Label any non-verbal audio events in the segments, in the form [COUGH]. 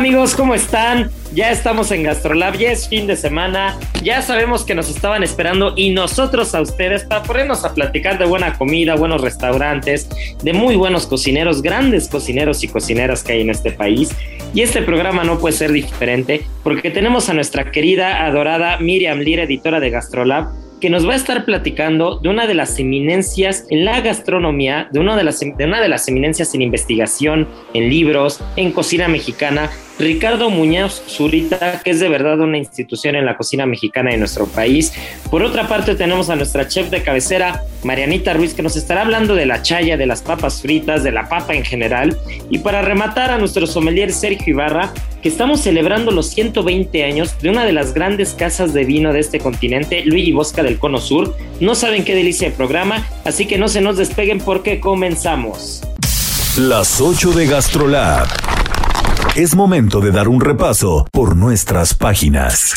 Amigos, ¿cómo están? Ya estamos en Gastrolab, ya es fin de semana, ya sabemos que nos estaban esperando y nosotros a ustedes para ponernos a platicar de buena comida, buenos restaurantes, de muy buenos cocineros, grandes cocineros y cocineras que hay en este país. Y este programa no puede ser diferente porque tenemos a nuestra querida, adorada Miriam Lira, editora de Gastrolab, que nos va a estar platicando de una de las eminencias en la gastronomía, de una de las, de una de las eminencias en investigación, en libros, en cocina mexicana, Ricardo Muñoz Zurita, que es de verdad una institución en la cocina mexicana de nuestro país. Por otra parte, tenemos a nuestra chef de cabecera, Marianita Ruiz, que nos estará hablando de la chaya, de las papas fritas, de la papa en general. Y para rematar, a nuestro sommelier Sergio Ibarra, que estamos celebrando los 120 años de una de las grandes casas de vino de este continente, Luigi Bosca del Cono Sur. No saben qué delicia de programa, así que no se nos despeguen porque comenzamos. Las 8 de GastroLab. Es momento de dar un repaso por nuestras páginas.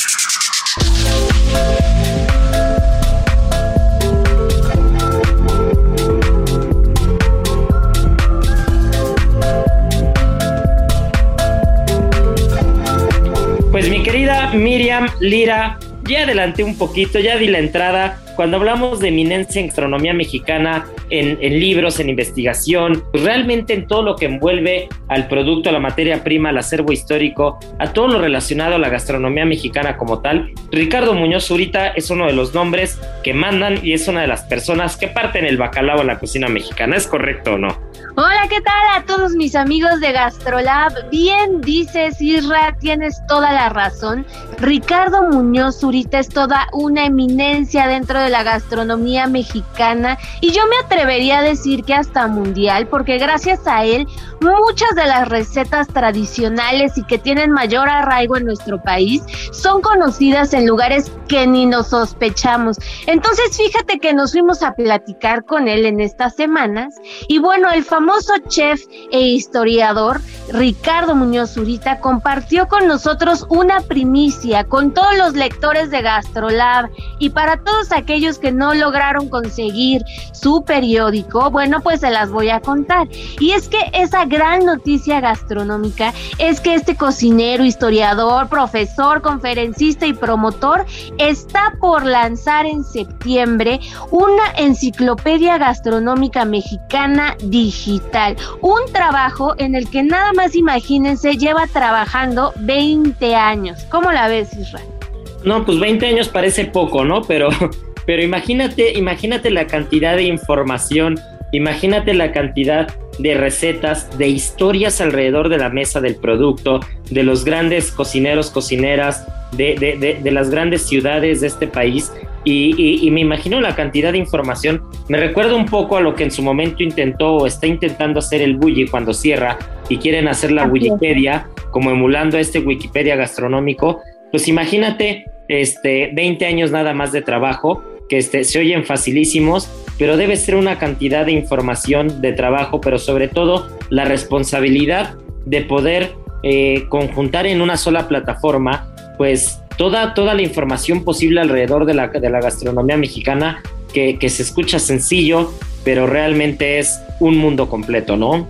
Pues mi querida Miriam Lira, ya adelanté un poquito, ya di la entrada. Cuando hablamos de eminencia en gastronomía mexicana, en, libros, en investigación, pues realmente en todo lo que envuelve al producto, a la materia prima, al acervo histórico, a todo lo relacionado a la gastronomía mexicana como tal, Ricardo Muñoz Zurita es uno de los nombres que mandan y es una de las personas que parten el bacalao en la cocina mexicana. ¿Es correcto o no? Hola, ¿qué tal a todos mis amigos de Gastrolab? Bien dices, Isra, tienes toda la razón. Ricardo Muñoz Zurita es toda una eminencia dentro de la gastronomía mexicana y yo me atrevería a decir que hasta mundial, porque gracias a él muchas de las recetas tradicionales y que tienen mayor arraigo en nuestro país son conocidas en lugares que ni nos sospechamos. Entonces, fíjate que nos fuimos a platicar con él en estas semanas y bueno, el famoso chef e historiador Ricardo Muñoz Zurita compartió con nosotros una primicia con todos los lectores de Gastrolab y para todos aquellos que no lograron conseguir su periódico, bueno, pues se las voy a contar. Y es que esa gran noticia gastronómica es que este cocinero, historiador, profesor, conferencista y promotor está por lanzar en septiembre una enciclopedia gastronómica mexicana digital. Un trabajo en el que nada más imagínense lleva trabajando 20 años. ¿Cómo la ves, Israel? No, pues 20 años parece poco, ¿no? Pero, [LAUGHS] pero imagínate, imagínate la cantidad de información, imagínate la cantidad de recetas, de historias alrededor de la mesa del producto, de los grandes cocineros, cocineras, de, las grandes ciudades de este país. Y, y, y, me imagino la cantidad de información. Me recuerda un poco a lo que en su momento intentó o está intentando hacer el Bully cuando cierra y quieren hacer la Wikipedia, como emulando este Wikipedia gastronómico. Pues imagínate este, 20 años nada más de trabajo, que este, se oyen facilísimos, pero debe ser una cantidad de información, de trabajo, pero sobre todo la responsabilidad de poder eh, conjuntar en una sola plataforma, pues toda, toda la información posible alrededor de la, de la gastronomía mexicana, que, que se escucha sencillo, pero realmente es un mundo completo, ¿no?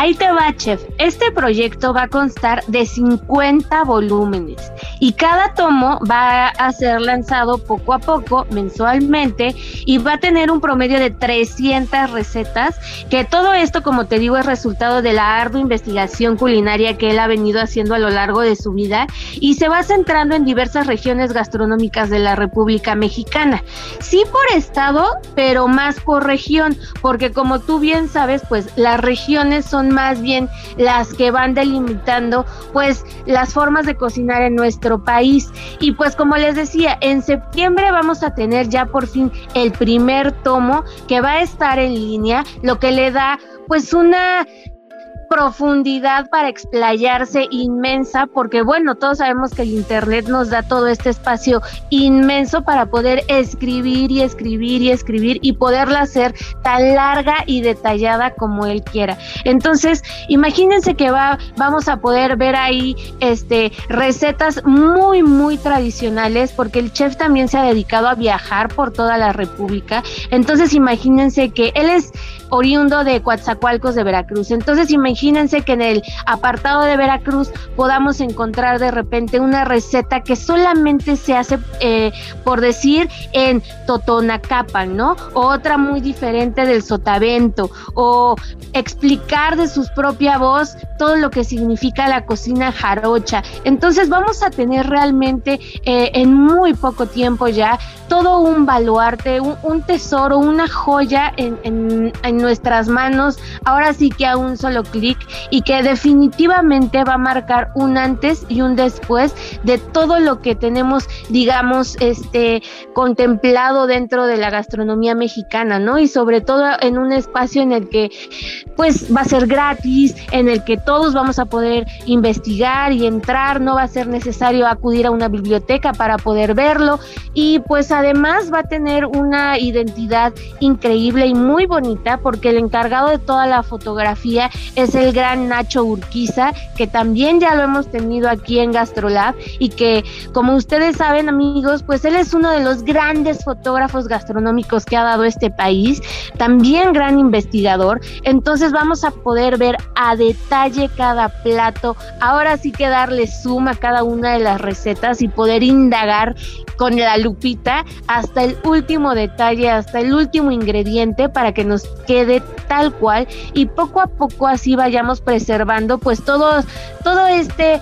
Ahí te va, chef. Este proyecto va a constar de 50 volúmenes y cada tomo va a ser lanzado poco a poco, mensualmente, y va a tener un promedio de 300 recetas, que todo esto, como te digo, es resultado de la ardua investigación culinaria que él ha venido haciendo a lo largo de su vida y se va centrando en diversas regiones gastronómicas de la República Mexicana. Sí por estado, pero más por región, porque como tú bien sabes, pues las regiones son más bien las que van delimitando pues las formas de cocinar en nuestro país. Y pues como les decía, en septiembre vamos a tener ya por fin el primer tomo que va a estar en línea, lo que le da pues una profundidad para explayarse inmensa, porque bueno, todos sabemos que el Internet nos da todo este espacio inmenso para poder escribir y escribir y escribir y poderla hacer tan larga y detallada como él quiera. Entonces, imagínense que va, vamos a poder ver ahí este, recetas muy, muy tradicionales, porque el chef también se ha dedicado a viajar por toda la República. Entonces, imagínense que él es oriundo de Coatzacoalcos de Veracruz. Entonces, imagínense que en el apartado de Veracruz podamos encontrar de repente una receta que solamente se hace, eh, por decir, en Totonacapan, ¿no? O otra muy diferente del Sotavento, o explicar de su propia voz todo lo que significa la cocina jarocha. Entonces, vamos a tener realmente eh, en muy poco tiempo ya todo un baluarte, un, tesoro, una joya en, en, en nuestras manos, ahora sí que a un solo clic y que definitivamente va a marcar un antes y un después de todo lo que tenemos, digamos, este contemplado dentro de la gastronomía mexicana, ¿no? Y sobre todo en un espacio en el que pues va a ser gratis, en el que todos vamos a poder investigar y entrar, no va a ser necesario acudir a una biblioteca para poder verlo y pues además va a tener una identidad increíble y muy bonita porque el encargado de toda la fotografía es el gran Nacho Urquiza, que también ya lo hemos tenido aquí en Gastrolab y que, como ustedes saben, amigos, pues él es uno de los grandes fotógrafos gastronómicos que ha dado este país, también gran investigador. Entonces vamos a poder ver a detalle cada plato. Ahora sí que darle suma a cada una de las recetas y poder indagar con la lupita hasta el último detalle, hasta el último ingrediente para que nos quede tal cual y poco a poco así vayamos preservando pues todo, todo este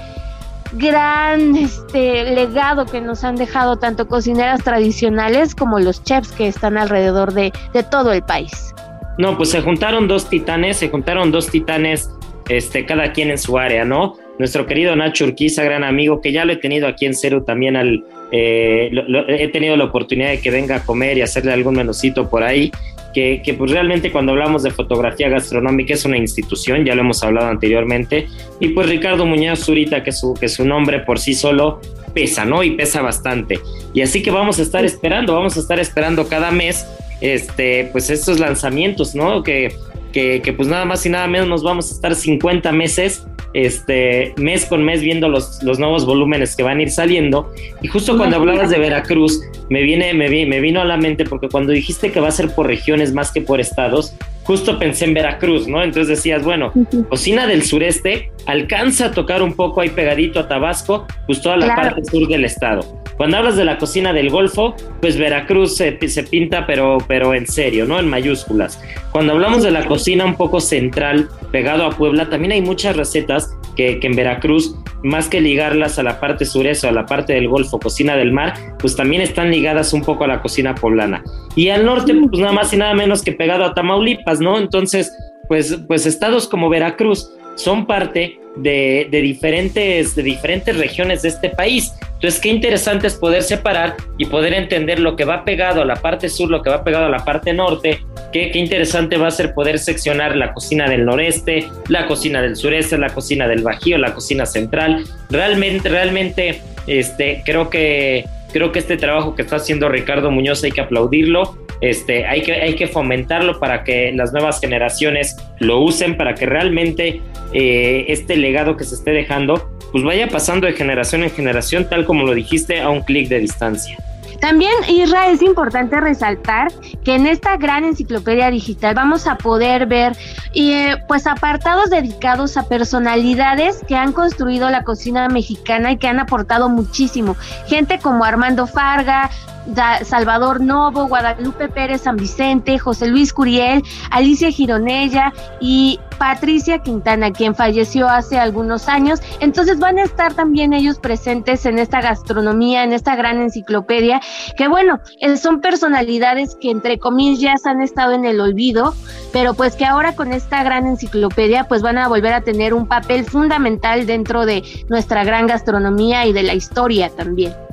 gran este legado que nos han dejado tanto cocineras tradicionales como los chefs que están alrededor de, de todo el país. No, pues se juntaron dos titanes, se juntaron dos titanes, este, cada quien en su área, ¿no? Nuestro querido Nacho Urquiza, gran amigo, que ya lo he tenido aquí en Cero también al, eh, he tenido la oportunidad de que venga a comer y hacerle algún menucito por ahí, que, que, pues realmente cuando hablamos de fotografía gastronómica es una institución, ya lo hemos hablado anteriormente, y pues Ricardo Muñoz Zurita, que su, que su nombre por sí solo pesa, ¿no? Y pesa bastante. Y así que vamos a estar esperando, vamos a estar esperando cada mes este, pues estos lanzamientos, ¿no? Que, que, que, pues nada más y nada menos nos vamos a estar 50 meses este, mes con mes viendo los, los nuevos volúmenes que van a ir saliendo. Y justo cuando hablabas de Veracruz, me, viene, me, me vino a la mente porque cuando dijiste que va a ser por regiones más que por estados, justo pensé en Veracruz, ¿no? Entonces decías, bueno, cocina del sureste alcanza a tocar un poco ahí pegadito a Tabasco, pues toda la parte sur del estado. Cuando hablas de la cocina del Golfo, pues Veracruz se, se, pinta, pero, pero en serio, ¿no? En mayúsculas. Cuando hablamos de la cocina un poco central, pegado a Puebla, también hay muchas recetas que, que en Veracruz, más que ligarlas a la parte sureste o a la parte del Golfo, cocina del mar, pues también están ligadas un poco a la cocina poblana. Y al norte, pues nada más y nada menos que pegado a Tamaulipas, ¿no? Entonces, pues, pues estados como Veracruz son parte de, de, diferentes, de diferentes regiones de este país. Entonces, qué interesante es poder separar y poder entender lo que va pegado a la parte sur, lo que va pegado a la parte norte. Qué, qué interesante va a ser poder seccionar la cocina del noreste, la cocina del sureste, la cocina del bajío, la cocina central. Realmente, realmente, este, creo que creo que este trabajo que está haciendo Ricardo Muñoz hay que aplaudirlo este, hay, que, hay que fomentarlo para que las nuevas generaciones lo usen, para que realmente eh, este legado que se esté dejando, pues vaya pasando de generación en generación, tal como lo dijiste, a un clic de distancia. También, Isra, es importante resaltar que en esta gran enciclopedia digital vamos a poder ver eh, pues apartados dedicados a personalidades que han construido la cocina mexicana y que han aportado muchísimo. Gente como Armando Farga, Salvador Novo, Guadalupe Pérez San Vicente, José Luis Curiel, Alicia Gironella y Patricia Quintana, quien falleció hace algunos años. Entonces van a estar también ellos presentes en esta gastronomía, en esta gran enciclopedia, que bueno, eh, son personalidades que entre comillas han estado en el olvido, pero pues que ahora con esta gran enciclopedia pues van a volver a tener un papel fundamental dentro de nuestra gran gastronomía y de la historia también.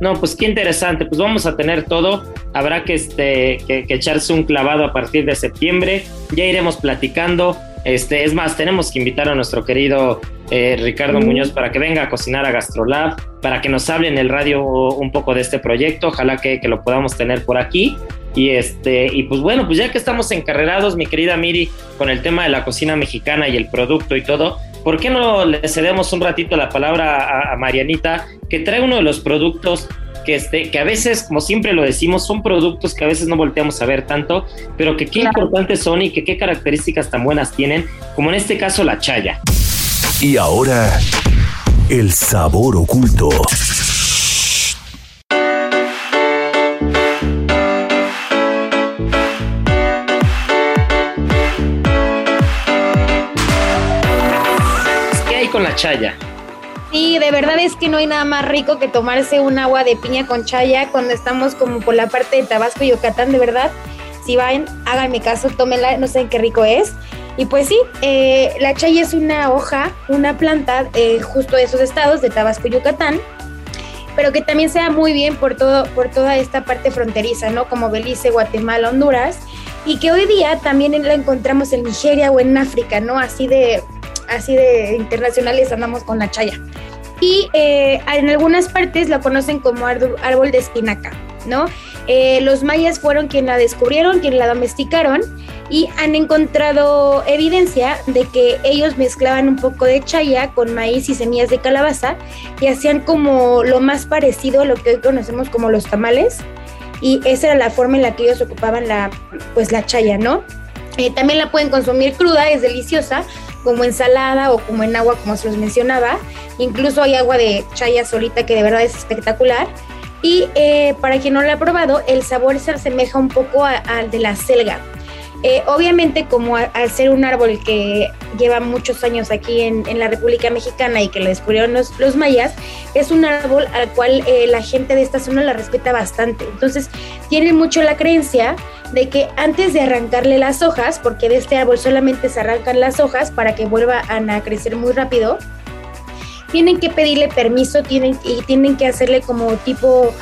No, pues qué interesante. Pues vamos a tener todo. Habrá que, este, que, echarse un clavado a partir de septiembre. Ya iremos platicando. Este, es más, tenemos que invitar a nuestro querido eh, Ricardo Muñoz para que venga a cocinar a Gastrolab, para que nos hable en el radio un poco de este proyecto. Ojalá que, que lo podamos tener por aquí. Y este, y pues bueno, pues ya que estamos encarrerados, mi querida Miri, con el tema de la cocina mexicana y el producto y todo, ¿por qué no le cedemos un ratito la palabra a, Marianita, que trae uno de los productos que, este, que a veces, como siempre lo decimos, son productos que a veces no volteamos a ver tanto, pero que qué importantes son y que qué características tan buenas tienen, como en este caso la chaya. Y ahora, el sabor oculto. Chaya. Sí, de verdad es que no hay nada más rico que tomarse un agua de piña con chaya cuando estamos como por la parte de Tabasco y Yucatán, de verdad. Si van, háganme caso, tómenla, no sé qué rico es. Y pues sí, eh, la chaya es una hoja, una planta eh, justo de esos estados, de Tabasco y Yucatán, pero que también se da muy bien por, todo, por toda esta parte fronteriza, ¿no? Como Belice, Guatemala, Honduras, y que hoy día también la encontramos en Nigeria o en África, ¿no? Así de así de internacionales andamos con la chaya. Y eh, en algunas partes la conocen como árbol de espinaca, ¿no? Eh, los mayas fueron quienes la descubrieron, quienes la domesticaron y han encontrado evidencia de que ellos mezclaban un poco de chaya con maíz y semillas de calabaza y hacían como lo más parecido a lo que hoy conocemos como los tamales y esa era la forma en la que ellos ocupaban la pues la chaya, ¿no? Eh, también la pueden consumir cruda, es deliciosa, como ensalada o como en agua, como se los mencionaba. Incluso hay agua de chaya solita que de verdad es espectacular. Y eh, para quien no lo ha probado, el sabor se asemeja un poco al de la selga. Eh, obviamente, como al ser un árbol que lleva muchos años aquí en, la República Mexicana y que lo descubrieron los, mayas, es un árbol al cual eh, la gente de esta zona la respeta bastante. Entonces, tienen mucho la creencia de que antes de arrancarle las hojas, porque de este árbol solamente se arrancan las hojas para que vuelvan a crecer muy rápido, tienen que pedirle permiso tienen, y tienen que hacerle como tipo,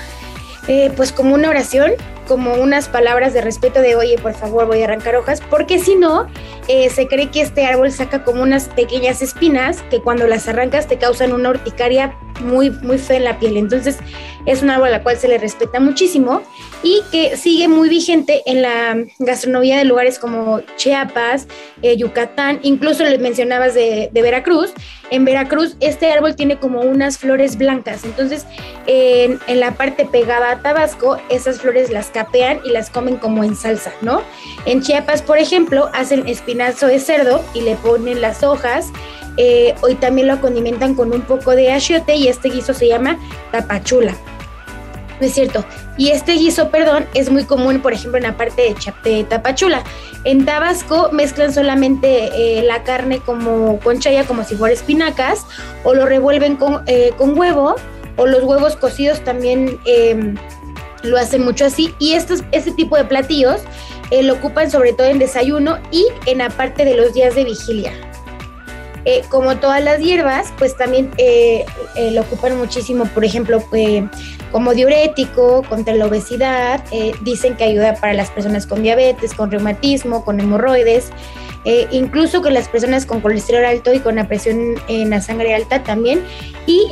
eh, pues como una oración como unas palabras de respeto de, oye, por favor, voy a arrancar hojas, porque si no, eh, se cree que este árbol saca como unas pequeñas espinas que cuando las arrancas te causan una urticaria muy, muy fea en la piel. Entonces, es un árbol a la cual se le respeta muchísimo y que sigue muy vigente en la gastronomía de lugares como Chiapas, eh, Yucatán, incluso les mencionabas de, Veracruz. En Veracruz este árbol tiene como unas flores blancas, entonces en, en, la parte pegada a Tabasco esas flores las y las comen como en salsa, ¿no? En Chiapas, por ejemplo, hacen espinazo de cerdo y le ponen las hojas. Eh, hoy también lo condimentan con un poco de achiote y este guiso se llama tapachula. No es cierto. Y este guiso, perdón, es muy común, por ejemplo, en la parte de, tapachula. En Tabasco mezclan solamente eh, la carne como con chaya, como si fuera espinacas, o lo revuelven con, eh, con huevo, o los huevos cocidos también em, lo hacen mucho así. Y estos, este tipo de platillos eh, lo ocupan sobre todo en desayuno y en la parte de los días de vigilia. Eh, como todas las hierbas, pues también eh, lo ocupan muchísimo, por ejemplo, como diurético, contra la obesidad, dicen que ayuda para las personas con diabetes, con reumatismo, con hemorroides, incluso con las personas con colesterol alto y con la presión en la sangre alta también, y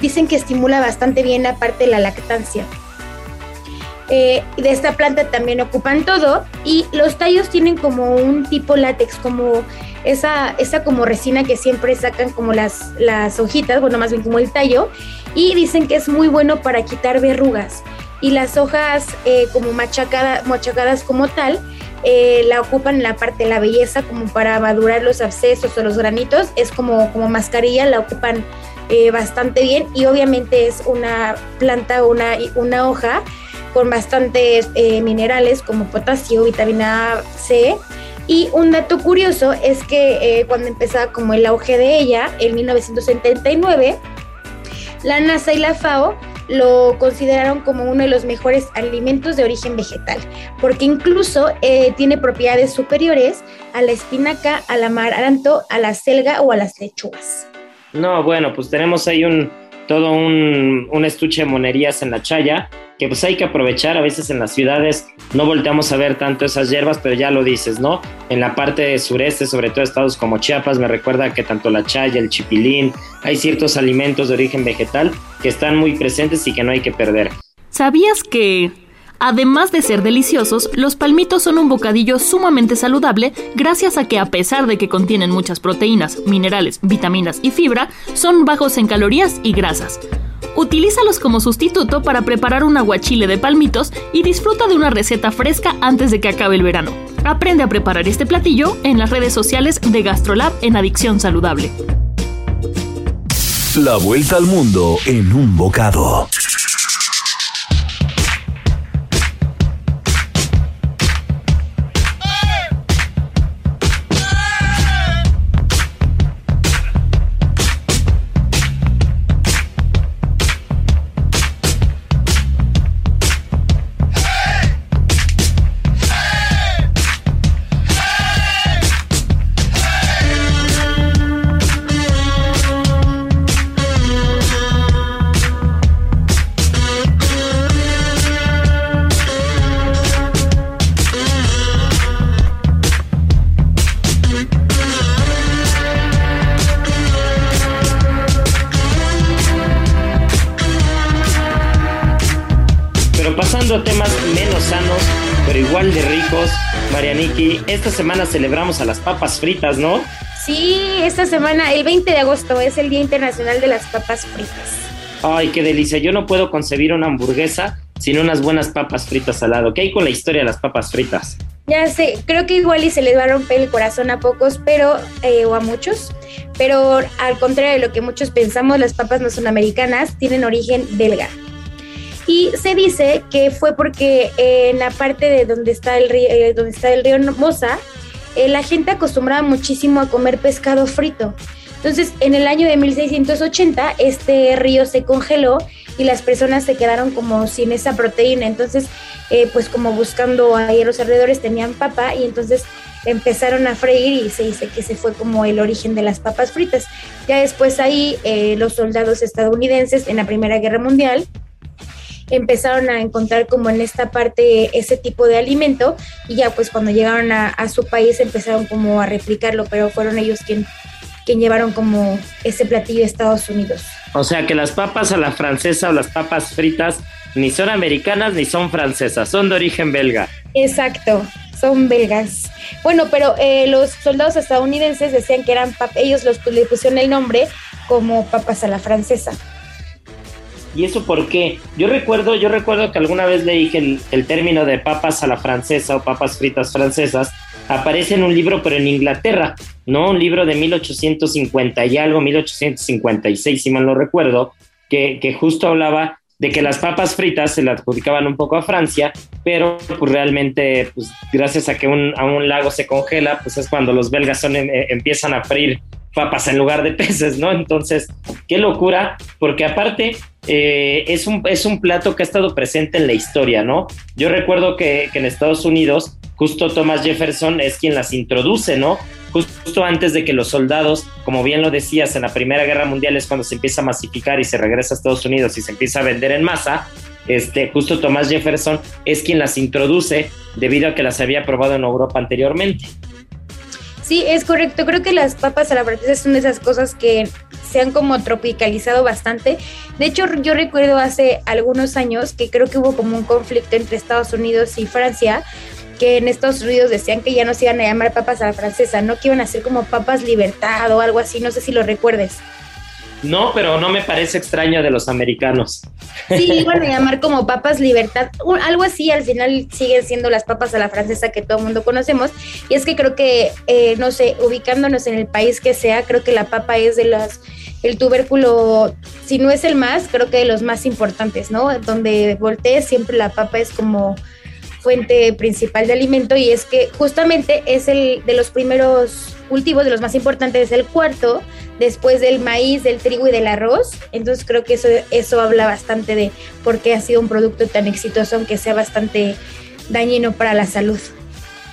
dicen que estimula bastante bien la parte de la lactancia. Eh, de esta planta también ocupan todo y los tallos tienen como un tipo látex, como esa, esa como resina que siempre sacan como las, las hojitas, bueno, más bien como el tallo, y dicen que es muy bueno para quitar verrugas. Y las hojas eh, como machacadas como tal, eh, la ocupan en la parte de la belleza como para madurar los abscesos o los granitos, es como, como mascarilla, la ocupan bastante bien y obviamente es una planta, una, una hoja con bastantes eh, minerales como potasio, vitamina C. Y un dato curioso es que eh, cuando empezaba como el auge de ella, en 1979, la NASA y la FAO lo consideraron como uno de los mejores alimentos de origen vegetal, porque incluso eh, tiene propiedades superiores a la espinaca, al amaranto, a la selga o a las lechugas. No, bueno, pues tenemos ahí un todo un, un estuche de monerías en la chaya que pues hay que aprovechar, a veces en las ciudades no volteamos a ver tanto esas hierbas, pero ya lo dices, ¿no? En la parte sureste, sobre todo estados como Chiapas, me recuerda que tanto la chaya, el chipilín, hay ciertos alimentos de origen vegetal que están muy presentes y que no hay que perder. ¿Sabías que... Además de ser deliciosos, los palmitos son un bocadillo sumamente saludable gracias a que a pesar de que contienen muchas proteínas, minerales, vitaminas y fibra, son bajos en calorías y grasas. Utilízalos como sustituto para preparar un aguachile de palmitos y disfruta de una receta fresca antes de que acabe el verano. Aprende a preparar este platillo en las redes sociales de GastroLab en Adicción Saludable. La vuelta al mundo en un bocado. Esta semana celebramos a las papas fritas, ¿no? Sí, esta semana, el 20 de agosto, es el Día Internacional de las Papas Fritas. Ay, qué delicia. Yo no puedo concebir una hamburguesa sin unas buenas papas fritas al lado. ¿Qué hay con la historia de las papas fritas? Ya sé, creo que igual y se les va a romper el corazón a pocos, pero, eh, o a muchos, pero al contrario de lo que muchos pensamos, las papas no son americanas, tienen origen belga. Y se dice que fue porque en la parte de donde está el río, eh, donde está el río Mosa, eh, la gente acostumbraba muchísimo a comer pescado frito. Entonces, en el año de 1680, este río se congeló y las personas se quedaron como sin esa proteína. Entonces, eh, pues como buscando ahí a los alrededores tenían papa y entonces empezaron a freír y se dice que se fue como el origen de las papas fritas. Ya después ahí los soldados estadounidenses en la Primera Guerra Mundial empezaron a encontrar como en esta parte ese tipo de alimento y ya pues cuando llegaron a, su país empezaron como a replicarlo, pero fueron ellos quien, quien llevaron como ese platillo a Estados Unidos. O sea que las papas a la francesa o las papas fritas ni son americanas ni son francesas, son de origen belga. Exacto, son belgas. Bueno, pero eh, los soldados estadounidenses decían que eran papas, ellos los, le pusieron el nombre como papas a la francesa. ¿Y eso por qué? Yo recuerdo, yo recuerdo que alguna vez leí que el, el, término de papas a la francesa o papas fritas francesas aparece en un libro, pero en Inglaterra, ¿no? Un libro de 1850 y algo, 1856, si mal no recuerdo, que, que justo hablaba de que las papas fritas se le adjudicaban un poco a Francia, pero pues realmente, pues gracias a que un, a un lago se congela, pues es cuando los belgas son, eh, empiezan a freír papas en lugar de [LAUGHS] peces, ¿no? Entonces, qué locura, porque aparte eh, es, un, es un plato que ha estado presente en la historia, ¿no? Yo recuerdo que, en Estados Unidos, justo Thomas Jefferson es quien las introduce, ¿no? Justo antes de que los soldados, como bien lo decías, en la Primera Guerra Mundial es cuando se empieza a masificar y se regresa a Estados Unidos y se empieza a vender en masa. Este, justo Thomas Jefferson es quien las introduce debido a que las había probado en Europa anteriormente. Sí, es correcto. Creo que las papas a la francesa son de esas cosas que se han como tropicalizado bastante. De hecho, yo recuerdo hace algunos años que creo que hubo como un conflicto entre Estados Unidos y Francia, que en Estados Unidos decían que ya no se iban a llamar papas a la francesa, no que iban a ser como papas libertad o algo así, no sé si lo recuerdes. No, pero no me parece extraño de los americanos. Sí, iban a llamar como papas libertad, algo así, al final siguen siendo las papas a la francesa que todo el mundo conocemos. Y es que creo que, eh, no sé, ubicándonos en el país que sea, creo que la papa es de las, el tubérculo, si no es el más, creo que de los más importantes, ¿no? Donde voltees siempre la papa es como fuente principal de alimento y es que justamente es el de los primeros cultivos, de los más importantes, es el cuarto, después del maíz, del trigo y del arroz. Entonces creo que eso, eso habla bastante de por qué ha sido un producto tan exitoso, aunque sea bastante dañino para la salud.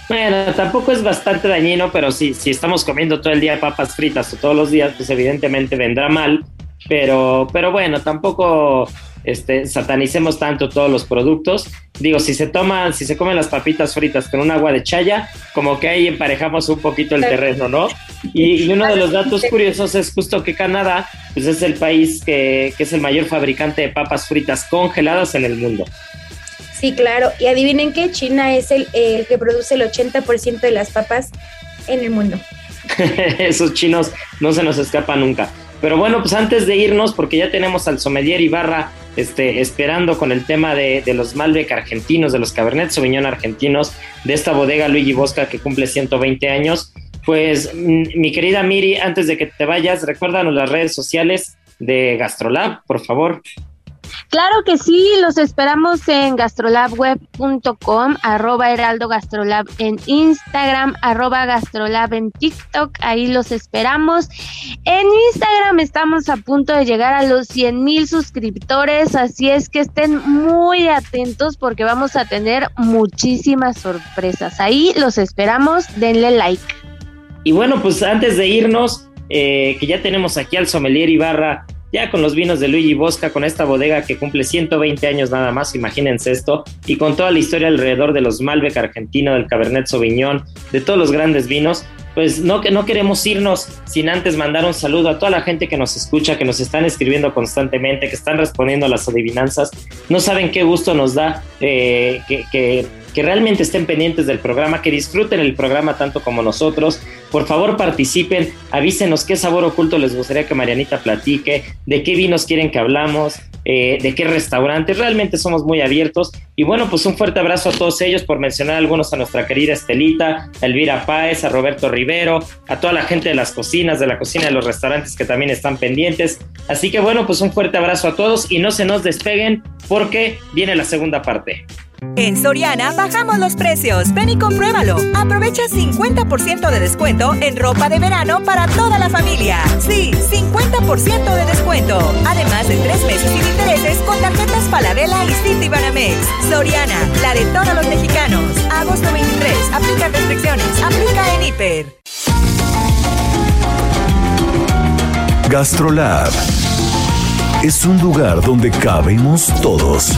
Bueno, tampoco es bastante dañino, pero sí, si estamos comiendo todo el día papas fritas o todos los días, pues evidentemente vendrá mal. Pero, pero bueno, tampoco este, satanicemos tanto todos los productos. Digo, si se toman, si se comen las papitas fritas con un agua de chaya, como que ahí emparejamos un poquito el terreno, ¿no? Y, uno de los datos curiosos es justo que Canadá, pues es el país que, que es el mayor fabricante de papas fritas congeladas en el mundo. Sí, claro. Y adivinen que China es el, el que produce el 80% de las papas en el mundo. [LAUGHS] Esos chinos no se nos escapan nunca. Pero bueno, pues antes de irnos, porque ya tenemos al sommelier Ibarra este, esperando con el tema de, los Malbec argentinos, de los Cabernet Sauvignon argentinos, de esta bodega Luigi Bosca que cumple 120 años. Pues mm, mi querida Miri, antes de que te vayas, recuérdanos las redes sociales de Gastrolab, por favor. Claro que sí, los esperamos en gastrolabweb.com, arroba heraldo gastrolab en Instagram, arroba gastrolab en TikTok, ahí los esperamos. En Instagram estamos a punto de llegar a los 100 mil suscriptores, así es que estén muy atentos porque vamos a tener muchísimas sorpresas. Ahí los esperamos, denle like. Y bueno, pues antes de irnos, eh, que ya tenemos aquí al sommelier Ibarra ya con los vinos de Luigi Bosca, con esta bodega que cumple 120 años nada más, imagínense esto, y con toda la historia alrededor de los Malbec argentino, del Cabernet Sauvignon, de todos los grandes vinos, pues no, no queremos irnos sin antes mandar un saludo a toda la gente que nos escucha, que nos están escribiendo constantemente, que están respondiendo a las adivinanzas. No saben qué gusto nos da eh, que, que que realmente estén pendientes del programa, que disfruten el programa tanto como nosotros. Por favor, participen, avísenos qué sabor oculto les gustaría que Marianita platique, de qué vinos quieren que hablamos, eh, de qué restaurantes. Realmente somos muy abiertos. Y bueno, pues un fuerte abrazo a todos ellos, por mencionar algunos a nuestra querida Estelita, a Elvira Páez, a Roberto Rivero, a toda la gente de las cocinas, de la cocina de los restaurantes que también están pendientes. Así que bueno, pues un fuerte abrazo a todos y no se nos despeguen porque viene la segunda parte. En Soriana bajamos los precios. Ven y compruébalo. Aprovecha 50% de descuento en ropa de verano para toda la familia. Sí, 50% de descuento. Además de tres meses sin intereses con tarjetas Paladela y City Banamex. Soriana, la de todos los mexicanos. Agosto 23. Aplica restricciones. Aplica en Hiper. Gastrolab es un lugar donde cabemos todos.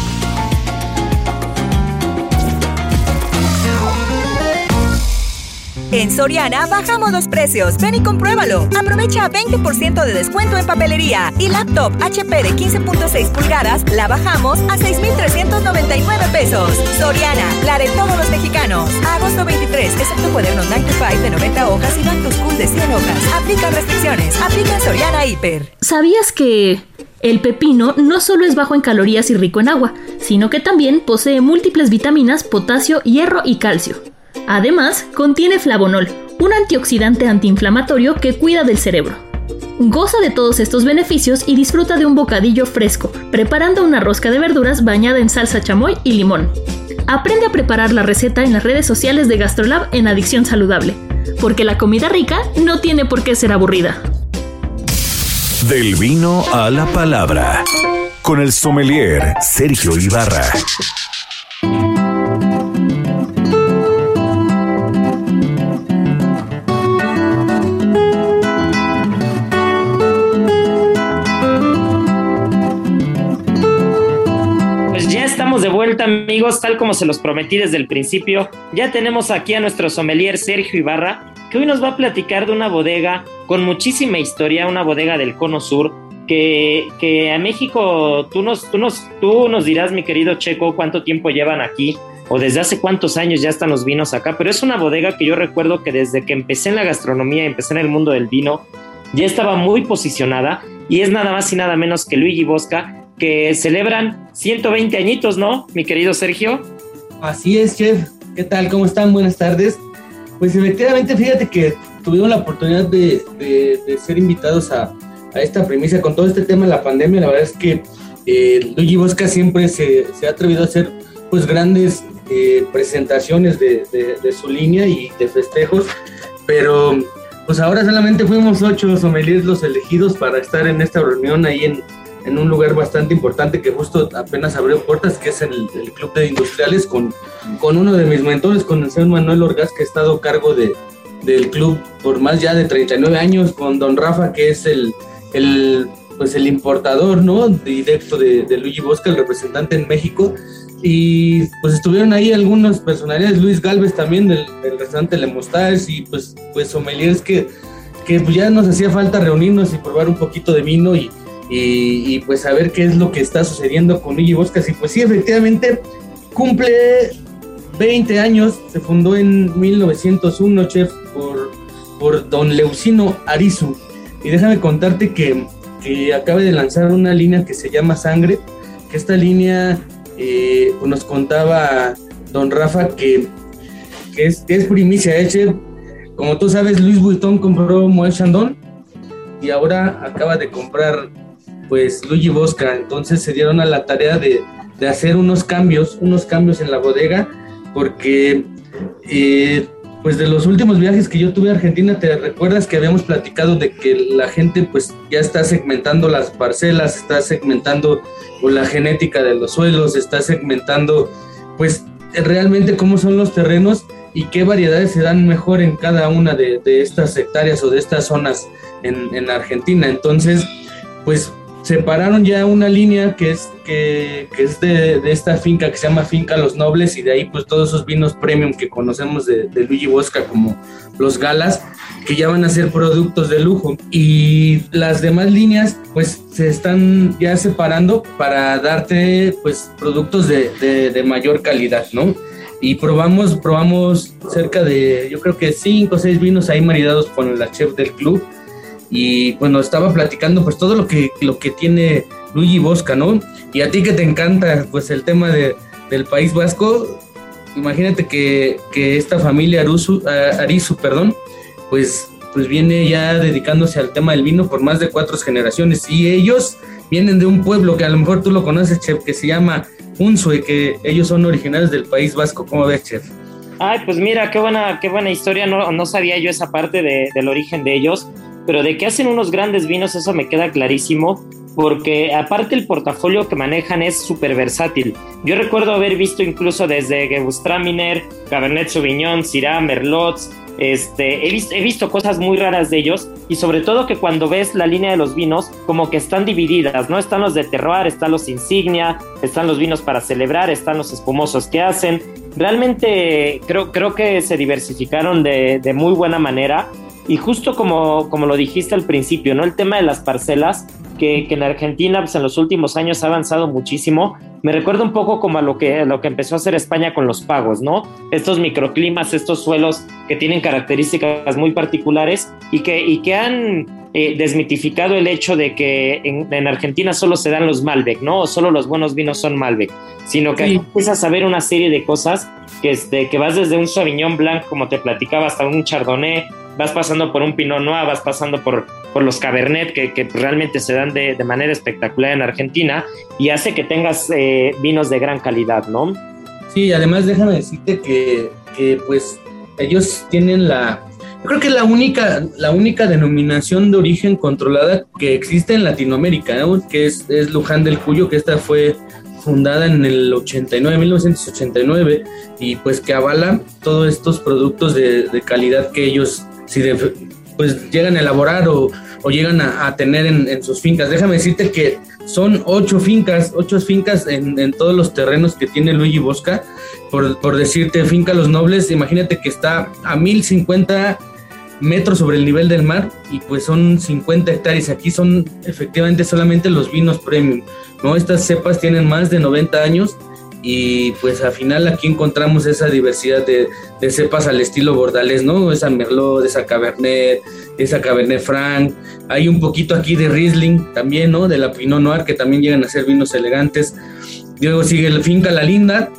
En Soriana bajamos los precios. Ven y compruébalo. Aprovecha 20% de descuento en papelería. Y laptop HP de 15.6 pulgadas la bajamos a 6,399 pesos. Soriana, la de todos los mexicanos. agosto 23, excepto cuadernos 9 to 5 de 90 hojas y Back School de 100 hojas. Aplica restricciones. Aplica Soriana Hiper. ¿Sabías que el pepino no solo es bajo en calorías y rico en agua, sino que también posee múltiples vitaminas, potasio, hierro y calcio? Además, contiene flavonol, un antioxidante antiinflamatorio que cuida del cerebro. Goza de todos estos beneficios y disfruta de un bocadillo fresco, preparando una rosca de verduras bañada en salsa chamoy y limón. Aprende a preparar la receta en las redes sociales de GastroLab en Adicción Saludable, porque la comida rica no tiene por qué ser aburrida. Del vino a la palabra, con el sommelier Sergio Ibarra. Amigos, tal como se los prometí desde el principio, ya tenemos aquí a nuestro sommelier Sergio Ibarra, que hoy nos va a platicar de una bodega con muchísima historia, una bodega del Cono Sur, que, que a México tú nos, tú, nos, tú nos dirás, mi querido Checo, cuánto tiempo llevan aquí o desde hace cuántos años ya están los vinos acá, pero es una bodega que yo recuerdo que desde que empecé en la gastronomía, empecé en el mundo del vino, ya estaba muy posicionada y es nada más y nada menos que Luigi Bosca, que celebran 120 añitos, ¿no, mi querido Sergio? Así es, chef. ¿Qué tal? ¿Cómo están? Buenas tardes. Pues efectivamente, fíjate que tuvimos la oportunidad de, ser invitados a, esta premisa con todo este tema de la pandemia. La verdad es que eh, Luigi Bosca siempre se, ha atrevido a hacer pues grandes eh, presentaciones de, su línea y de festejos, pero pues ahora solamente fuimos ocho sommeliers los elegidos para estar en esta reunión ahí en, en un lugar bastante importante que justo apenas abrió puertas, que es el, el Club de Industriales, con, con uno de mis mentores, con el señor Manuel Orgaz, que ha estado a cargo de, del club por más ya de 39 años, con don Rafa, que es el, el pues el importador, ¿no? Directo de, de Luigi Bosca, el representante en México. Y pues estuvieron ahí algunos personalidades, Luis Galvez también del, del restaurante Le Mostaz y pues, pues sommeliers que, que pues ya nos hacía falta reunirnos y probar un poquito de vino y, y, pues saber qué es lo que está sucediendo con Luigi Boscas. Y pues sí, efectivamente, cumple 20 años, se fundó en 1901, chef, por, por don Leucino Arizu. Y déjame contarte que, acaba de lanzar una línea que se llama Sangre, que esta línea eh, pues nos contaba don Rafa que, que, es, es primicia, ¿eh, chef? Como tú sabes, Luis Vuitton compró Moet Chandon y ahora acaba de comprar pues Luigi Bosca, entonces se dieron a la tarea de, hacer unos cambios, unos cambios en la bodega, porque eh, pues de los últimos viajes que yo tuve a Argentina, te recuerdas que habíamos platicado de que la gente pues ya está segmentando las parcelas, está segmentando pues, la genética de los suelos, está segmentando pues realmente cómo son los terrenos y qué variedades se dan mejor en cada una de, estas hectáreas o de estas zonas en, en Argentina. Entonces, pues separaron ya una línea que es, que, es de, esta finca que se llama Finca Los Nobles y de ahí pues todos esos vinos premium que conocemos de, Luigi Bosca como los Galas que ya van a ser productos de lujo y las demás líneas pues se están ya separando para darte pues productos de, de mayor calidad, ¿no? Y probamos, probamos cerca de, yo creo que cinco o seis vinos ahí maridados con la chef del club y bueno, estaba platicando pues todo lo que, lo que tiene Luigi Bosca, ¿no? Y a ti que te encanta pues el tema de, del País Vasco, imagínate que, que esta familia Arusu, Arizu, perdón, pues, pues viene ya dedicándose al tema del vino por más de cuatro generaciones y ellos vienen de un pueblo que a lo mejor tú lo conoces, Chef, que se llama Unsue, que ellos son originarios del País Vasco. ¿Cómo ves, Chef? Ay, pues mira, qué buena, qué buena historia. No, no sabía yo esa parte de, del origen de ellos pero de que hacen unos grandes vinos, eso me queda clarísimo, porque aparte el portafolio que manejan es súper versátil. Yo recuerdo haber visto incluso desde Gewürztraminer, Cabernet Sauvignon, Syrah, Merlots, este, he, visto, he visto cosas muy raras de ellos y sobre todo que cuando ves la línea de los vinos, como que están divididas, ¿no? Están los de terroir, están los insignia, están los vinos para celebrar, están los espumosos que hacen. Realmente creo, creo que se diversificaron de, de muy buena manera y justo como, como lo dijiste al principio, ¿no? El tema de las parcelas, que, que en Argentina pues, en los últimos años ha avanzado muchísimo, me recuerda un poco como a lo que, lo que empezó a hacer España con los pagos, ¿no? Estos microclimas, estos suelos que tienen características muy particulares y que, y que han eh, desmitificado el hecho de que en, en, Argentina solo se dan los Malbec, ¿no? O solo los buenos vinos son Malbec, sino que empiezas a ver una serie de cosas que, este, que vas desde un Sauvignon Blanc, como te platicaba, hasta un Chardonnay, vas pasando por un Pinot Noir, vas pasando por, por los Cabernet, que, realmente se dan de, manera espectacular en Argentina, y hace que tengas eh, vinos de gran calidad, ¿no? Sí, además déjame decirte que, que pues ellos tienen la, yo creo que es la única, la única denominación de origen controlada que existe en Latinoamérica, que es, es Luján del Cuyo, que esta fue fundada en el 89, 1989, y pues que avala todos estos productos de, de calidad que ellos si pues llegan a elaborar o, o llegan a, tener en, sus fincas. Déjame decirte que son ocho fincas, ocho fincas en, todos los terrenos que tiene Luigi Bosca. Por, por decirte, Finca Los Nobles, imagínate que está a 1050 metros sobre el nivel del mar y pues son 50 hectáreas. Aquí son efectivamente solamente los vinos premium, ¿no? Estas cepas tienen más de 90 años y pues al final aquí encontramos esa diversidad de, cepas al estilo bordales, ¿no? Esa Merlot, esa Cabernet, esa Cabernet Franc, hay un poquito aquí de Riesling también, ¿no? De la Pinot Noir que también llegan a ser vinos elegantes. Luego sigue el Finca La Linda,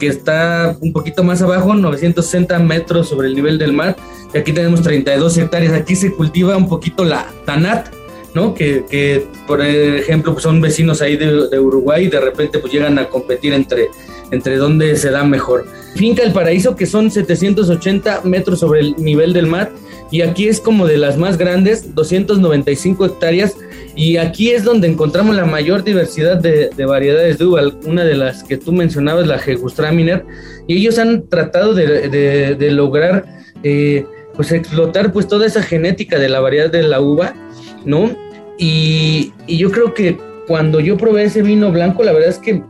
que está un poquito más abajo, 960 metros sobre el nivel del mar, y aquí tenemos 32 hectáreas. Aquí se cultiva un poquito la Tanat, ¿no? Que, por ejemplo, pues son vecinos ahí de, Uruguay y de repente pues llegan a competir entre, entre dónde se da mejor. Finca El Paraíso, que son 780 metros sobre el nivel del mar, y aquí es como de las más grandes, 295 hectáreas, y aquí es donde encontramos la mayor diversidad de, variedades de uva, una de las que tú mencionabas, la Gegustraminer, y ellos han tratado de, lograr eh, pues explotar pues toda esa genética de la variedad de la uva, ¿no? Y, yo creo que cuando yo probé ese vino blanco, la verdad es que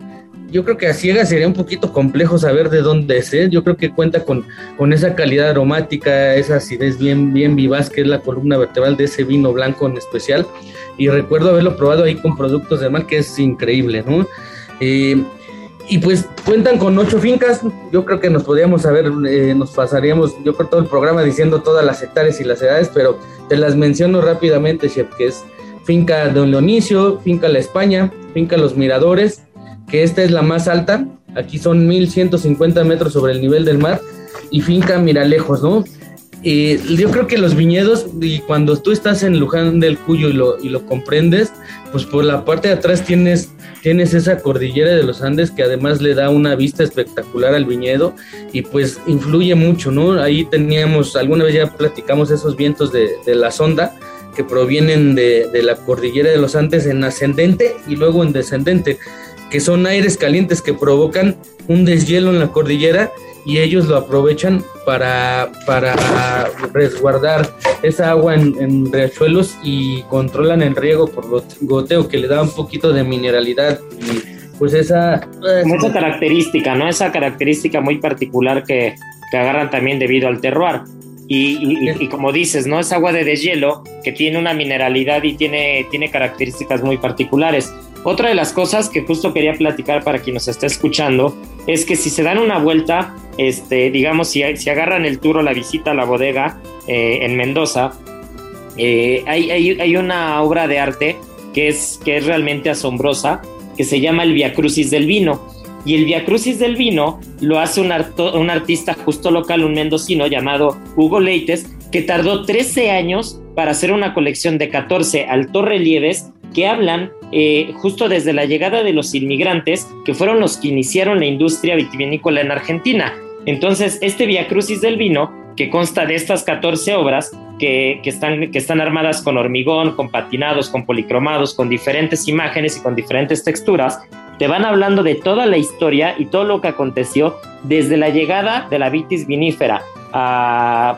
yo creo que a ciegas sería un poquito complejo saber de dónde es. ¿eh? Yo creo que cuenta con, esa calidad aromática, esa acidez bien, bien vivaz que es la columna vertebral de ese vino blanco en especial. Y recuerdo haberlo probado ahí con productos de mar, que es increíble, ¿no? Eh, y pues cuentan con ocho fincas. Yo creo que nos podríamos saber, eh, nos pasaríamos, yo creo, todo el programa diciendo todas las hectáreas y las edades, pero te las menciono rápidamente, Chef, que es finca Don Leonicio, finca La España, finca Los Miradores, que esta es la más alta, aquí son 1150 metros sobre el nivel del mar, y finca Miralejos, ¿no? Eh, yo creo que los viñedos, y cuando tú estás en Luján del Cuyo y lo, y lo comprendes, pues por la parte de atrás tienes, tienes esa cordillera de los Andes que además le da una vista espectacular al viñedo y pues influye mucho, ¿no? Ahí teníamos, alguna vez ya platicamos esos vientos de, de la sonda que provienen de, de la cordillera de los Andes en ascendente y luego en descendente que son aires calientes que provocan un deshielo en la cordillera y ellos lo aprovechan para, para resguardar esa agua en, riachuelos y controlan el riego por goteo que le da un poquito de mineralidad y pues esa... esa característica, ¿no? Esa característica muy particular que, que agarran también debido al terroir. Y, y, como dices, ¿no? Es agua de deshielo que tiene una mineralidad y tiene, tiene características muy particulares. Otra de las cosas que justo quería platicar para quien nos está escuchando es que si se dan una vuelta, este, digamos, si, si agarran el tour o la visita a la bodega eh, en Mendoza, eh, hay, hay, una obra de arte que es, que es realmente asombrosa, que se llama el Via Crucis del Vino. Y el Via Crucis del Vino lo hace un, artista justo local, un mendocino llamado Hugo Leites, que tardó 13 años para hacer una colección de 14 altorrelieves que hablan eh, justo desde la llegada de los inmigrantes, que fueron los que iniciaron la industria vitivinícola en Argentina. Entonces, este Via Crucis del vino, que consta de estas 14 obras, que, están, que están armadas con hormigón, con patinados, con policromados, con diferentes imágenes y con diferentes texturas, te van hablando de toda la historia y todo lo que aconteció desde la llegada de la vitis vinífera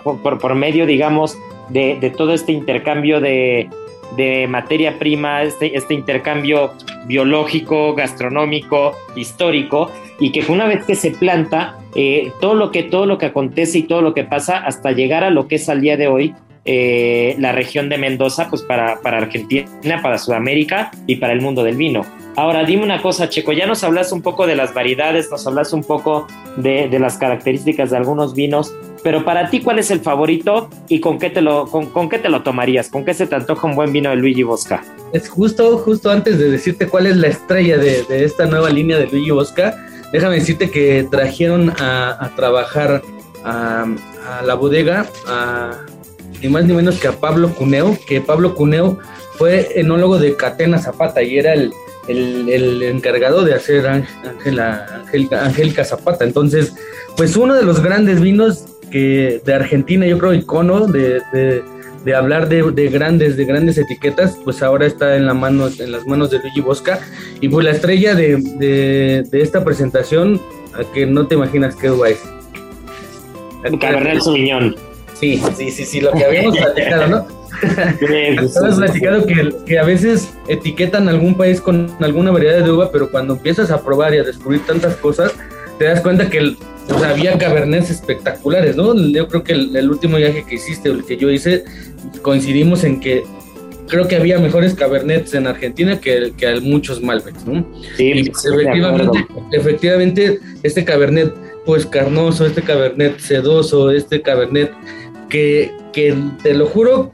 por, medio, digamos, de, todo este intercambio de, de materia prima, este, este intercambio biológico, gastronómico, histórico, y que una vez que se planta, eh, todo, lo que, todo lo que acontece y todo lo que pasa hasta llegar a lo que es al día de hoy eh, la región de Mendoza, pues para, para Argentina, para Sudamérica y para el mundo del vino. Ahora, dime una cosa, Checo, ya nos hablas un poco de las variedades, nos hablas un poco de, de las características de algunos vinos, pero para ti, ¿cuál es el favorito y con qué te lo, con, qué te lo tomarías? ¿Con qué se te antoja un buen vino de Luigi Bosca? Es justo, justo antes de decirte cuál es la estrella de, esta nueva línea de Luigi Bosca, déjame decirte que trajeron a, trabajar a, la bodega a ni más ni menos que a Pablo Cuneo, que Pablo Cuneo fue enólogo de Catena Zapata y era el, encargado de hacer Ángela Angélica Zapata. Entonces, pues uno de los grandes vinos que de Argentina, yo creo, icono de, de, hablar de, grandes, de grandes etiquetas, pues ahora está en, la mano, en las manos de Luigi Bosca. Y pues la estrella de, esta presentación, a que no te imaginas qué guay. Cabernet Sauvignon. Sí, sí, sí, sí, lo que habíamos [LAUGHS] platicado, ¿no? Estabas platicando que, que, a veces etiquetan algún país con alguna variedad de uva, pero cuando empiezas a probar y a descubrir tantas cosas, te das cuenta que había cabernets espectaculares, ¿no? Yo creo que el, último viaje que hiciste, el que yo hice, coincidimos en que creo que había mejores cabernets en Argentina que, que muchos Malbecs, ¿no? Sí, pues, efectivamente, efectivamente, este cabernet pues carnoso, este cabernet sedoso, este cabernet que, que te lo juro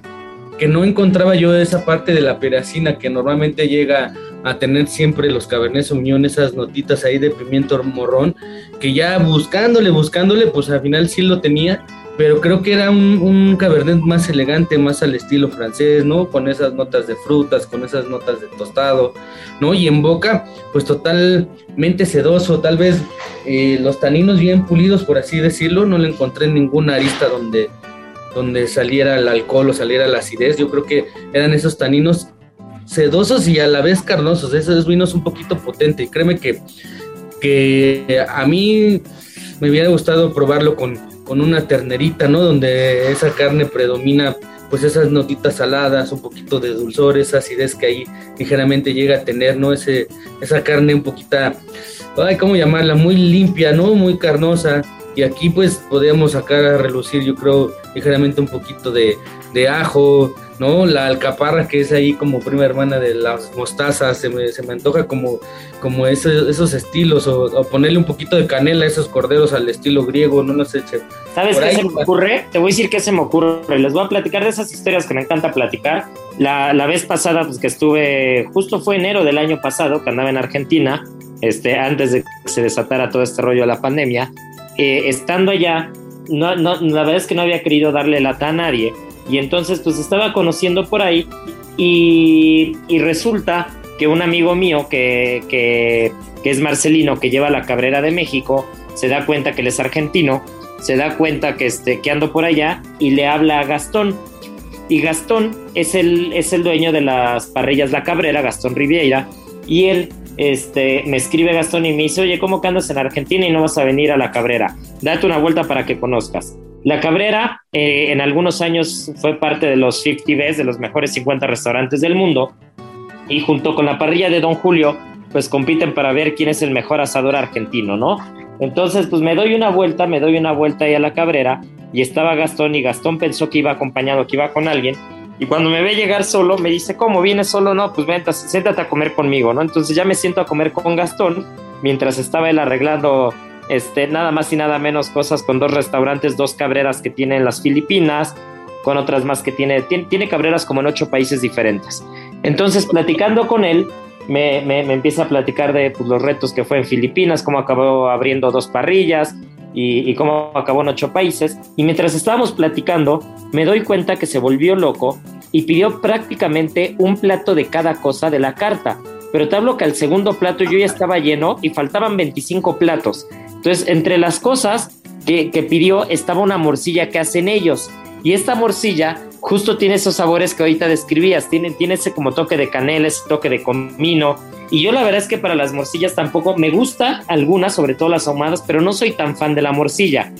que no encontraba yo esa parte de la peracina que normalmente llega a tener siempre los Cabernet Sauvignon, esas notitas ahí de pimiento morrón, que ya buscándole, buscándole, pues al final sí lo tenía, pero creo que era un, un, cabernet más elegante, más al estilo francés, ¿no? Con esas notas de frutas, con esas notas de tostado, ¿no? Y en boca, pues totalmente sedoso, tal vez eh, los taninos bien pulidos, por así decirlo, no le encontré ninguna arista donde, donde saliera el alcohol o saliera la acidez, yo creo que eran esos taninos sedosos y a la vez carnosos, esos vinos un poquito potente, y créeme que, que a mí me hubiera gustado probarlo con con una ternerita, ¿no? Donde esa carne predomina pues esas notitas saladas, un poquito de dulzor, esa acidez que ahí ligeramente llega a tener, ¿no? Ese, esa carne un poquito, ay, ¿cómo llamarla? Muy limpia, ¿no? Muy carnosa. Y aquí pues podemos sacar a relucir, yo creo, ligeramente un poquito de, de ajo, ¿no? La alcaparra que es ahí como prima hermana de las mostazas, se me, se me antoja como, como esos estilos, o, ponerle un poquito de canela a esos corderos al estilo griego, no nos echen. ¿Sabes qué se me ocurre? Te voy a decir qué se me ocurre. Les voy a platicar de esas historias que me encanta platicar. La, la vez pasada, pues que estuve, justo fue enero del año pasado, que andaba en Argentina, este, antes de que se desatara todo este rollo de la pandemia, eh, estando allá, no, no, la verdad es que no había querido darle lata a nadie y entonces pues estaba conociendo por ahí y, resulta que un amigo mío que, que, es Marcelino, que lleva la Cabrera de México, se da cuenta que él es argentino, se da cuenta que, este, que ando por allá y le habla a Gastón. Y Gastón es el, es el dueño de las parrillas La Cabrera, Gastón Riviera, y él este, me escribe Gastón y me dice, oye, ¿cómo que andas en Argentina y no vas a venir a La Cabrera? Date una vuelta para que conozcas. La Cabrera eh, en algunos años fue parte de los 50 Best, de los mejores 50 restaurantes del mundo, y junto con la parrilla de Don Julio, pues compiten para ver quién es el mejor asador argentino, ¿no? Entonces, pues me doy una vuelta, me doy una vuelta ahí a la Cabrera, y estaba Gastón, y Gastón pensó que iba acompañado, que iba con alguien, y cuando me ve llegar solo, me dice, ¿cómo vienes solo? No, pues vente, siéntate a comer conmigo, ¿no? Entonces ya me siento a comer con Gastón, mientras estaba él arreglando este, nada más y nada menos cosas con dos restaurantes, dos cabreras que tiene en las Filipinas, con otras más que tiene, tiene, cabreras como en ocho países diferentes. Entonces, platicando con él, me, me, empieza a platicar de pues, los retos que fue en Filipinas, cómo acabó abriendo dos parrillas y, y, cómo acabó en ocho países. Y mientras estábamos platicando, me doy cuenta que se volvió loco y pidió prácticamente un plato de cada cosa de la carta. Pero te hablo que al segundo plato yo ya estaba lleno y faltaban 25 platos. Entonces, entre las cosas que, pidió estaba una morcilla que hacen ellos. Y esta morcilla justo tiene esos sabores que ahorita describías, tiene, tiene ese como toque de canela, ese toque de comino. Y yo la verdad es que para las morcillas tampoco me gusta algunas, sobre todo las ahumadas, pero no soy tan fan de la morcilla.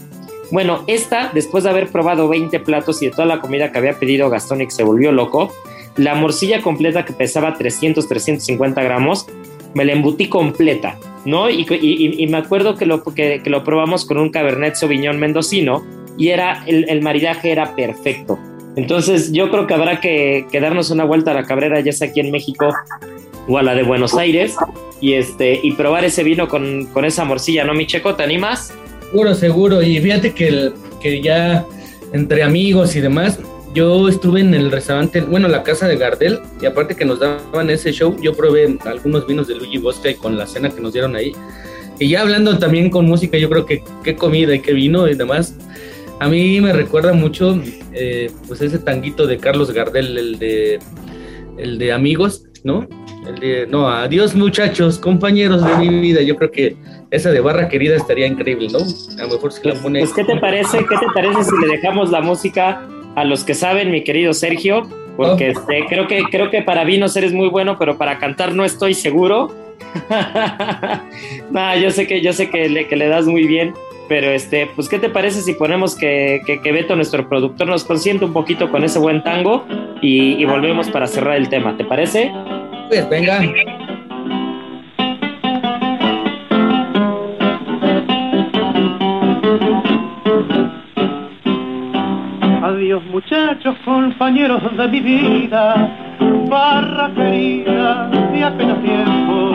Bueno, esta, después de haber probado 20 platos y de toda la comida que había pedido Gastón y que se volvió loco, la morcilla completa que pesaba 300, 350 gramos, me la embutí completa. ¿no? Y, me acuerdo que lo, que, lo probamos con un Cabernet Sauvignon mendocino y era, el, maridaje era perfecto. Entonces yo creo que habrá que, darnos una vuelta a la Cabrera, ya sea aquí en México o a la de Buenos Aires, y, este, y probar ese vino con, esa morcilla, ¿no, mi checo? ¿Te animas? Seguro, seguro. Y fíjate que, que ya entre amigos y demás, yo estuve en el restaurante, bueno, la casa de Gardel, y aparte que nos daban ese show, yo probé algunos vinos de Luigi Bosca y con la cena que nos dieron ahí. Y ya hablando también con música, yo creo que qué comida y qué vino y demás. A mí me recuerda mucho, eh, pues ese tanguito de Carlos Gardel, el de, el de Amigos, ¿no? El de, no, adiós muchachos, compañeros de mi vida. Yo creo que esa de Barra Querida estaría increíble, ¿no? A lo mejor si la pone. Pues, ¿qué te parece? ¿Qué te parece si le dejamos la música a los que saben, mi querido Sergio, porque este, creo, que, creo que para vinos eres muy bueno, pero para cantar no estoy seguro. [LAUGHS] no, yo sé que, yo sé que le, que le das muy bien. Pero este, pues, ¿qué te parece si ponemos que, que, Beto, nuestro productor, nos consiente un poquito con ese buen tango y, y volvemos para cerrar el tema? ¿Te parece? Pues venga. Adiós muchachos, compañeros de mi vida, barra querida, de apenas tiempo,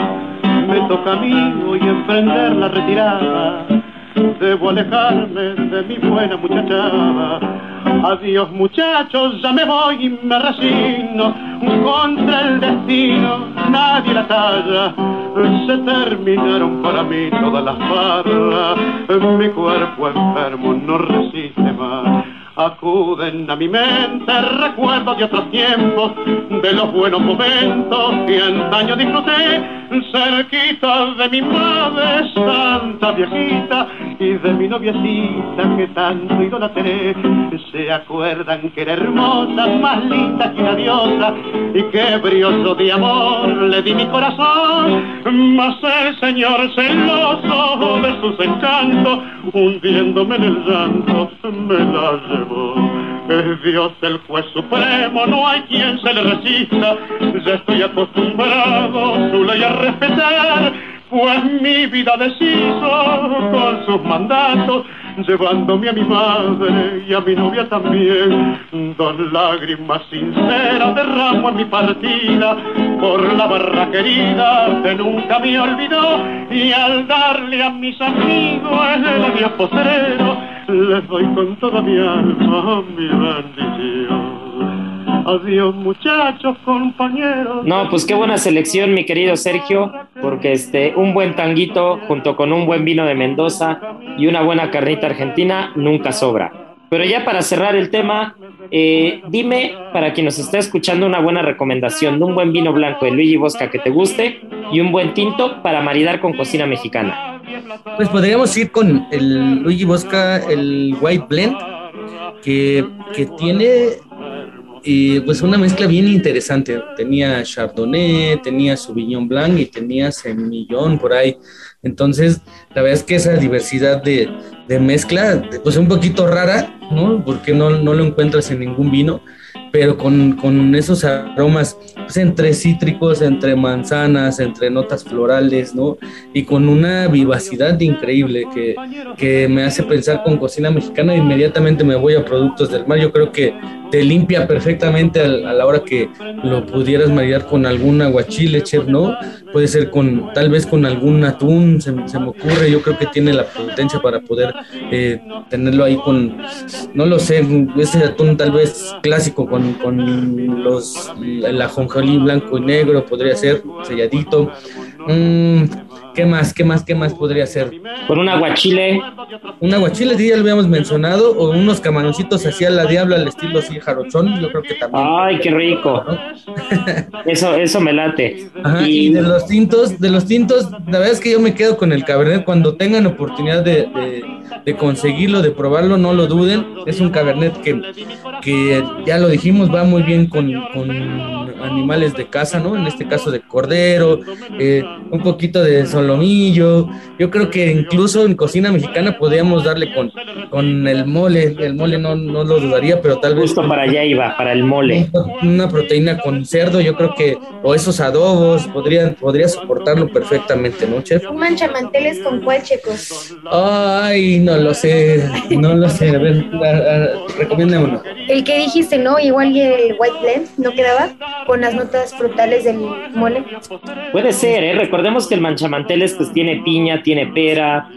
me toca a mí hoy emprender la retirada, debo alejarme de mi buena muchachada. Adiós muchachos, ya me voy y me resigno, contra el destino nadie la talla, se terminaron para mí todas las barras, mi cuerpo enfermo no resiste más. Acuden a mi mente recuerdos de otros tiempos, de los buenos momentos que antaño disfruté, cerquita de mi madre santa viejita y de mi noviecita que tanto idolatré. Se acuerdan que era hermosa, más linda que una diosa, y que brioso de amor le di mi corazón, mas el señor celoso de sus encantos, hundiéndome en el llanto, me la llevó. Es Dios el juez supremo, no hay quien se le resista. Ya estoy acostumbrado su ley a respetar, pues mi vida deshizo con sus mandatos, llevándome a mi madre y a mi novia también. Dos lágrimas sinceras derramo en mi partida por la barra querida que nunca me olvidó y al darle a mis amigos el adiós postrero les doy con toda mi alma mi bendición. Adiós muchachos, compañeros. No, pues qué buena selección, mi querido Sergio, porque este, un buen tanguito junto con un buen vino de Mendoza y una buena carnita argentina nunca sobra. Pero ya para cerrar el tema, eh, dime, para quien nos está escuchando, una buena recomendación de un buen vino blanco de Luigi Bosca que te guste y un buen tinto para maridar con cocina mexicana. Pues podríamos ir con el Luigi Bosca, el White Blend, que, que tiene y pues una mezcla bien interesante. Tenía Chardonnay, tenía Sauvignon Blanc y tenía Semillón por ahí. Entonces, la verdad es que esa diversidad de, de mezcla, pues un poquito rara, ¿no? Porque no, no lo encuentras en ningún vino, pero con, con esos aromas pues, entre cítricos, entre manzanas, entre notas florales, ¿no? Y con una vivacidad increíble que, que me hace pensar con cocina mexicana, inmediatamente me voy a productos del mar. Yo creo que te limpia perfectamente a, la hora que lo pudieras maridar con algún aguachile, chef, ¿no? Puede ser con, tal vez con algún atún, se, me ocurre, yo creo que tiene la potencia para poder eh, tenerlo ahí con, no lo sé, ese atún tal vez clásico con, con los, el ajonjolí blanco y negro, podría ser selladito. Mm, ¿Qué más? ¿Qué más? ¿Qué más podría ser? Con un aguachile. Un aguachile, sí, ya lo habíamos mencionado, o unos camaroncitos así a la diabla al estilo así jarochón, yo creo que también. Ay, qué rico. [LAUGHS] eso, eso me late. y... de los tintos, de los tintos, la verdad es que yo me quedo con el cabernet cuando tengan oportunidad de, de, conseguirlo, de probarlo, no lo duden. Es un cabernet que, que ya lo dijimos, va muy bien con, con animales de casa, ¿no? En este caso de cordero, eh, un poquito de solomillo. Yo creo que incluso en cocina mexicana podríamos darle con, con el mole. El mole no, no lo dudaría, pero tal vez. Justo para allá iba, para el mole. Una proteína con cerdo, yo creo que, o esos adobos, podrían, podría soportarlo perfectamente, ¿no, chef? Un manchamanteles con cuál, chicos? Ay, no lo sé, no lo sé. A ver, uno. El que dijiste, ¿no? Igual el white blend, ¿no quedaba? Con las notas frutales del mole. Puede ser, ¿eh? Recordemos que el manchamanteles pues tiene piña, tiene pera,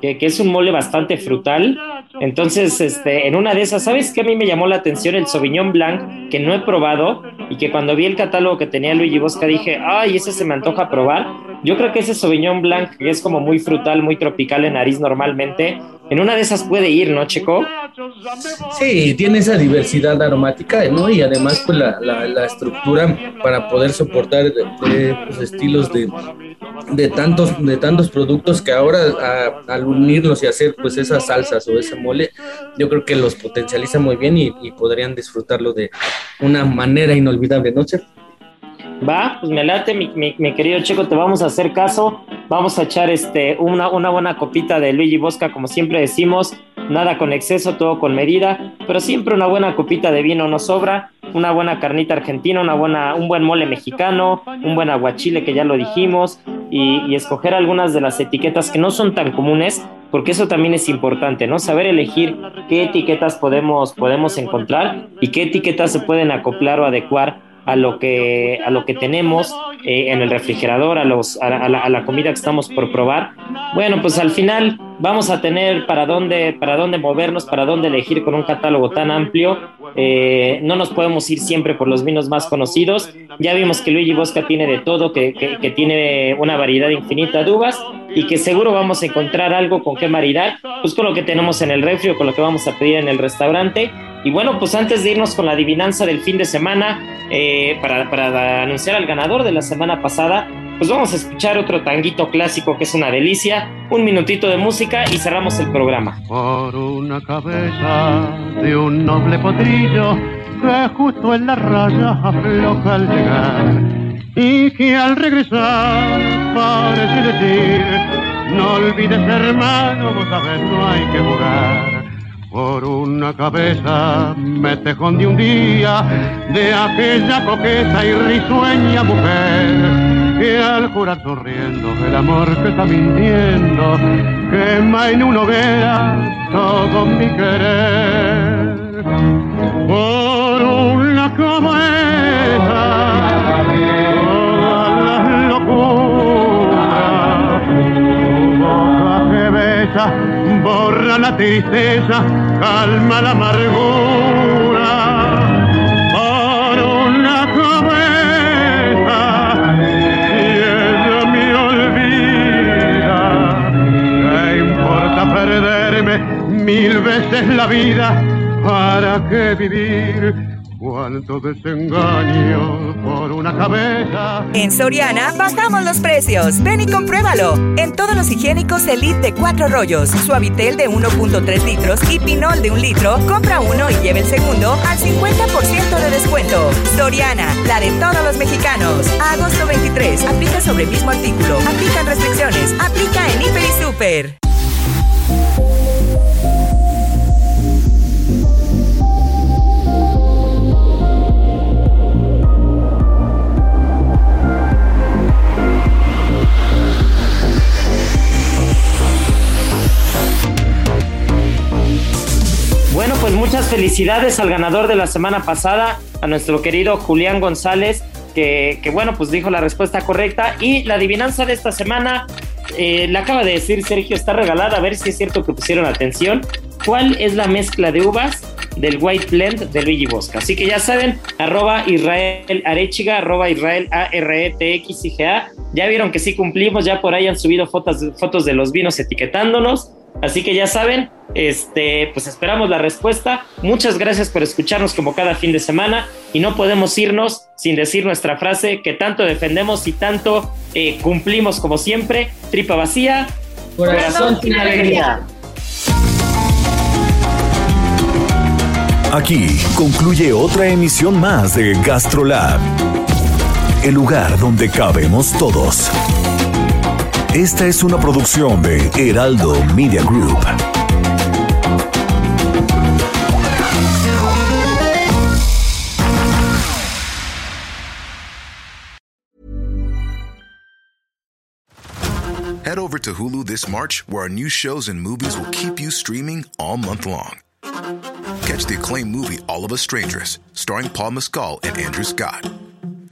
que, es un mole bastante frutal. Entonces, este, en una de esas, ¿sabes qué a mí me llamó la atención? El Sauvignon Blanc, que no he probado y que cuando vi el catálogo que tenía Luigi Bosca dije, ay, ese se me antoja probar. Yo creo que ese Sauvignon Blanc, que es como muy frutal, muy tropical en nariz normalmente, en una de esas puede ir, ¿no, Checo? Sí, tiene esa diversidad aromática, ¿no? Y además, pues la, la, estructura para poder soportar los estilos de, de, tantos, de tantos productos que ahora al unirlos y hacer pues esas salsas o ese mole, yo creo que los potencializa muy bien y, podrían disfrutarlo de una manera inolvidable, ¿no, Va, pues me late, mi, querido Checo, te vamos a hacer caso. Vamos a echar este, una, una buena copita de Luigi Bosca, como siempre decimos, nada con exceso, todo con medida, pero siempre una buena copita de vino no sobra, una buena carnita argentina, una buena, un buen mole mexicano, un buen aguachile que ya lo dijimos, y, y escoger algunas de las etiquetas que no son tan comunes, porque eso también es importante, ¿no? Saber elegir qué etiquetas podemos, podemos encontrar y qué etiquetas se pueden acoplar o adecuar a lo que, a lo que tenemos eh, en el refrigerador, a, los, a, la, a, la, comida que estamos por probar. Bueno, pues al final vamos a tener para dónde, para dónde movernos, para dónde elegir con un catálogo tan amplio. Eh, no nos podemos ir siempre por los vinos más conocidos. Ya vimos que Luigi Bosca tiene de todo, que, que, que tiene una variedad infinita de uvas y que seguro vamos a encontrar algo con qué maridar, pues con lo que tenemos en el refri o con lo que vamos a pedir en el restaurante. Y bueno, pues antes de irnos con la adivinanza del fin de semana, eh, para, para anunciar al ganador de la semana pasada, pues vamos a escuchar otro tanguito clásico que es una delicia, un minutito de música y cerramos el programa. Por una cabeza de un noble potrillo que justo en la raya afloja al llegar y que al regresar parece decir, no olvides hermano, vos sabes no hay que jugar. Por una cabeza me tejón de un día de aquella coqueta y risueña mujer que al jurar sonriendo el amor que está mintiendo quema en una hoguera todo mi querer. Por una cabeza todas las locuras, tu boca que besa la tristeza, calma la amargura. Por una cabeza, y ella me olvida, ¿qué importa perderme mil veces la vida? ¿Para qué vivir? Cuánto desengaño por una cabeza. En Soriana bajamos los precios. Ven y compruébalo. En todos los higiénicos Elite de 4 rollos, Suavitel de 1.3 litros y Pinol de 1 litro, compra uno y lleve el segundo al 50% de descuento. Soriana, la de todos los mexicanos. Agosto 23, aplica sobre el mismo artículo. Aplican restricciones. Aplica en Hiper y Super. Muchas felicidades al ganador de la semana pasada, a nuestro querido Julián González, que, que bueno, pues dijo la respuesta correcta. Y la adivinanza de esta semana, eh, la acaba de decir Sergio, está regalada, a ver si es cierto que pusieron atención. ¿Cuál es la mezcla de uvas del White Blend de Luigi Bosca? Así que ya saben, arroba Israel Arechiga, arroba Israel A R E T X I G A. Ya vieron que sí cumplimos, ya por ahí han subido fotos, fotos de los vinos etiquetándonos. Así que ya saben, este, pues esperamos la respuesta. Muchas gracias por escucharnos como cada fin de semana y no podemos irnos sin decir nuestra frase que tanto defendemos y tanto eh, cumplimos como siempre. Tripa vacía, corazón sin alegría. Aquí concluye otra emisión más de GastroLab, el lugar donde cabemos todos. Esta es una producción de Heraldo Media Group. Head over to Hulu this March, where our new shows and movies will keep you streaming all month long. Catch the acclaimed movie All of Us Strangers, starring Paul Mescal and Andrew Scott.